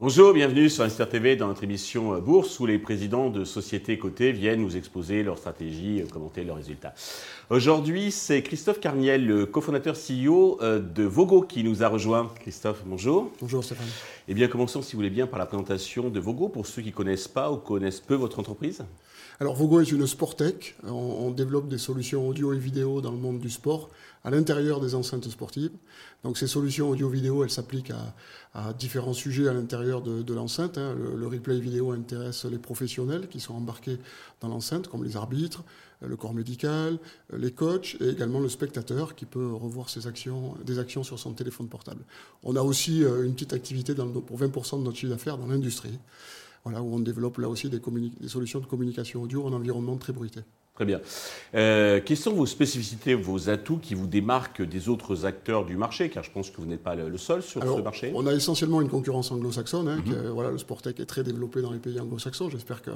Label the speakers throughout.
Speaker 1: Bonjour, bienvenue sur Investir TV dans notre émission euh, Bourse où les présidents de sociétés cotées viennent nous exposer leurs stratégies, euh, commenter leurs résultats. Aujourd'hui, c'est Christophe Carniel, le cofondateur CEO euh, de Vogo qui nous a rejoint. Christophe, bonjour.
Speaker 2: Bonjour Stéphane.
Speaker 1: Eh bien, commençons si vous voulez bien par la présentation de Vogo pour ceux qui ne connaissent pas ou connaissent peu votre entreprise.
Speaker 2: Alors Vogo est une Sportec. On, on, développe des solutions audio et vidéo dans le monde du sport à l'intérieur des enceintes sportives. Donc ces solutions audio-vidéo, elles s'appliquent à, différents sujets à l'intérieur de, l'enceinte. Hein. Le, replay vidéo intéresse les professionnels qui sont embarqués dans l'enceinte, comme les arbitres, le corps médical, les coachs et également le spectateur qui peut revoir actions, des actions sur son téléphone portable. On a aussi euh, une petite activité pour 20% de notre chiffre d'affaires dans l'industrie voilà, où on développe là aussi des, solutions de communication audio en environnement très bruité.
Speaker 1: Très bien. Euh, quelles sont vos spécificités, vos atouts qui vous démarquent des autres acteurs du marché? Car je pense que vous n'êtes pas le seul sur
Speaker 2: Alors,
Speaker 1: ce marché.
Speaker 2: On a essentiellement une concurrence anglo-saxonne. Hein, mm -hmm. voilà, le Sportec est très développé dans les pays anglo-saxons. J'espère qu'il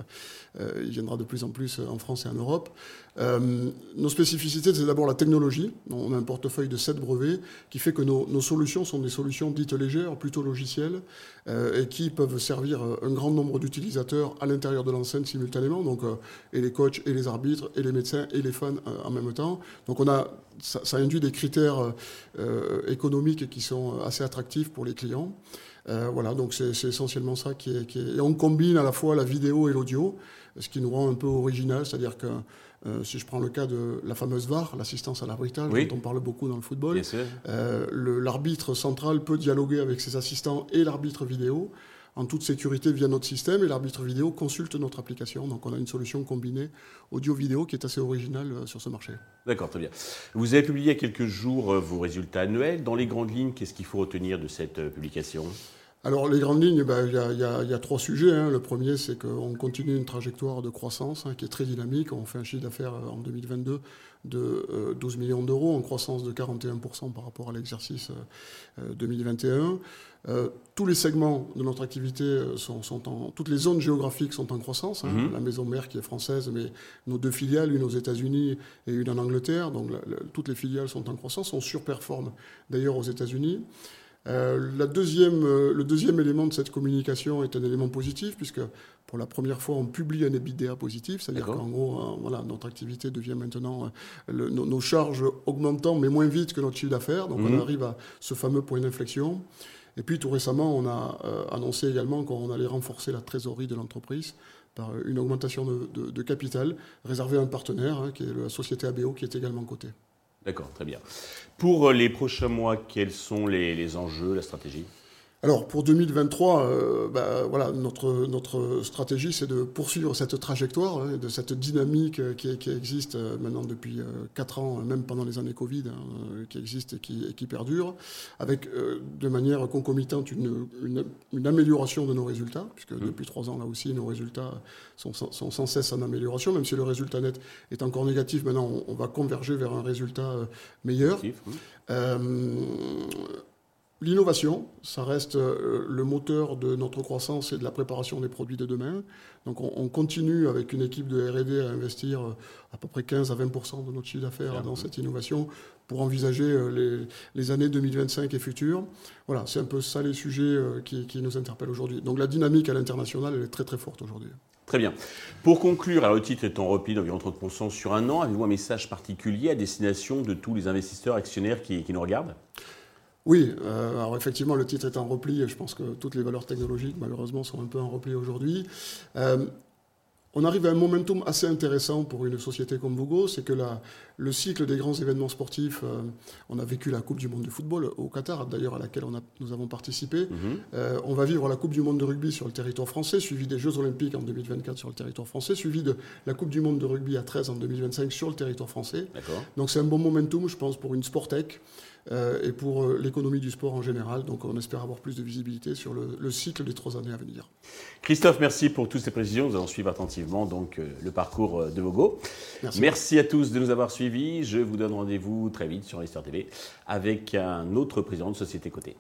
Speaker 2: euh, viendra de plus en plus en France et en Europe. Euh, nos spécificités, c'est d'abord la technologie. On a un portefeuille de 7 brevets qui fait que nos, nos solutions sont des solutions dites légères, plutôt logicielles, euh, et qui peuvent servir un grand nombre d'utilisateurs à l'intérieur de l'enceinte simultanément, donc, euh, et les coachs, et les arbitres, et les médecins, et les fans euh, en même temps. Donc on a, ça, ça induit des critères euh, économiques qui sont assez attractifs pour les clients. Euh, voilà, donc c'est essentiellement ça qui est, qui est, Et on combine à la fois la vidéo et l'audio, ce qui nous rend un peu original, c'est-à-dire que euh, si je prends le cas de la fameuse VAR, l'assistance à l'arbitrage,
Speaker 1: Oui.
Speaker 2: dont on parle beaucoup dans le football, euh, l'arbitre central peut dialoguer avec ses assistants et l'arbitre vidéo en toute sécurité via notre système et l'arbitre vidéo consulte notre application. Donc on a une solution combinée audio-vidéo qui est assez originale euh, sur ce marché.
Speaker 1: D'accord, très bien. Vous avez publié il y a quelques jours euh, vos résultats annuels. Dans les grandes lignes, qu'est-ce qu'il faut retenir de cette euh, publication?
Speaker 2: Alors les grandes lignes, ben, il y, a, y y trois sujets. hein. Le premier, c'est qu'on continue une trajectoire de croissance hein, qui est très dynamique. On fait un chiffre d'affaires euh, en 2022 de euh, 12 millions d'euros, en croissance de 41% par rapport à l'exercice euh, euh, 2021. Euh, tous les segments de notre activité euh, sont, sont en... Toutes les zones géographiques sont en croissance. hein.
Speaker 1: Mhm.
Speaker 2: La maison mère qui est française, mais nos deux filiales, une aux États-Unis et une en Angleterre. Donc la- la- toutes les filiales sont en croissance. On surperforme d'ailleurs aux États-Unis. Euh, la deuxième, euh, le deuxième élément de cette communication est un élément positif, puisque pour la première fois, on publie un EBITDA positif, c'est-à-dire qu'en gros, euh, voilà, notre activité devient maintenant, euh, le- nos, nos charges augmentant, mais moins vite que notre chiffre d'affaires, donc
Speaker 1: Mhm.
Speaker 2: on arrive à ce fameux point d'inflexion. Et puis tout récemment, on a annoncé également qu'on allait renforcer la trésorerie de l'entreprise par une augmentation de, de- de capital réservée à un partenaire, hein, qui est la société ABO, qui est également cotée.
Speaker 1: D'accord, très bien. Pour euh, les prochains mois, quels sont les, les enjeux, la stratégie?
Speaker 2: Alors pour 2023, euh, bah, voilà, notre, notre stratégie, c'est de poursuivre cette trajectoire, hein, de cette dynamique euh, qui, qui existe euh, maintenant depuis 4 ans, même pendant les années Covid, hein, qui existe et qui, et qui perdure, avec euh, de manière concomitante une, une, une amélioration de nos résultats, puisque
Speaker 1: Mhm.
Speaker 2: depuis 3 ans là aussi, nos résultats sont, sans- sont sans cesse en amélioration, même si le résultat net est encore négatif, maintenant on, on va converger vers un résultat meilleur.
Speaker 1: Positif,
Speaker 2: Euh, L'innovation, ça reste euh, le moteur de notre croissance et de la préparation des produits de demain. Donc on, on continue avec une équipe de R&D à investir euh, à peu près 15 à 20 de notre chiffre d'affaires dans cette innovation pour envisager euh, les, les années 2025 et futures. Voilà, c'est un peu ça les sujets qui, qui nous interpellent aujourd'hui. Donc la dynamique à l'international, elle est très très forte aujourd'hui.
Speaker 1: Très bien. Pour conclure, alors le titre est en repli d'environ 30% sur un an. Avez-vous un message particulier à destination de tous les investisseurs actionnaires qui, qui nous regardent?
Speaker 2: Oui, euh, alors effectivement, le titre est en repli. et Je pense que toutes les valeurs technologiques, malheureusement, sont un peu en repli aujourd'hui. Euh, on arrive à un momentum assez intéressant pour une société comme Bogo, c'est que la, le cycle des grands événements sportifs, euh, on a vécu la Coupe du Monde de football au Qatar, d'ailleurs à laquelle on a, nous avons participé.
Speaker 1: Mhm.
Speaker 2: Euh, on va vivre la Coupe du Monde de rugby sur le territoire français, suivi des Jeux Olympiques en 2024 sur le territoire français, suivi de la Coupe du Monde de rugby à 13 en 2025 sur le territoire français. Donc c'est un bon momentum, je pense, pour une Sportec et pour euh, l'économie du sport en général. Donc on espère avoir plus de visibilité sur le, le cycle des trois années à venir.
Speaker 1: Christophe, merci pour toutes ces précisions. Nous allons suivre attentivement donc, euh, le parcours euh, de Vogo.
Speaker 2: Merci.
Speaker 1: Merci à tous de nous avoir suivis. Je vous donne rendez-vous très vite sur Investor TV avec un autre président de société cotée.